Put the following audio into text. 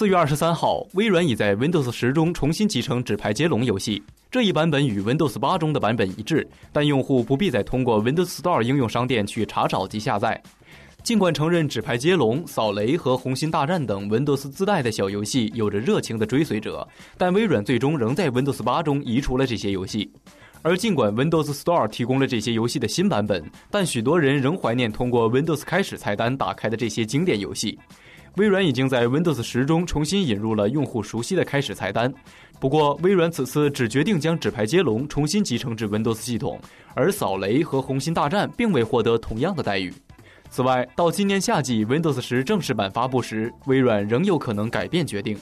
四月二十三号，微软已在 Windows 十中重新集成《纸牌接龙》游戏。这一版本与 Windows 八中的版本一致，但用户不必再通过 Windows Store 应用商店去查找及下载。尽管承认《纸牌接龙》、扫雷和红心大战等 Windows 自带的小游戏有着热情的追随者，但微软最终仍在 Windows 八中移除了这些游戏。而尽管 Windows Store 提供了这些游戏的新版本，但许多人仍怀念通过 Windows 开始菜单打开的这些经典游戏。微软已经在 Windows 十中重新引入了用户熟悉的开始菜单，不过微软此次只决定将纸牌接龙重新集成至 Windows 系统，而扫雷和红心大战并未获得同样的待遇。此外，到今年夏季 Windows 十正式版发布时，微软仍有可能改变决定。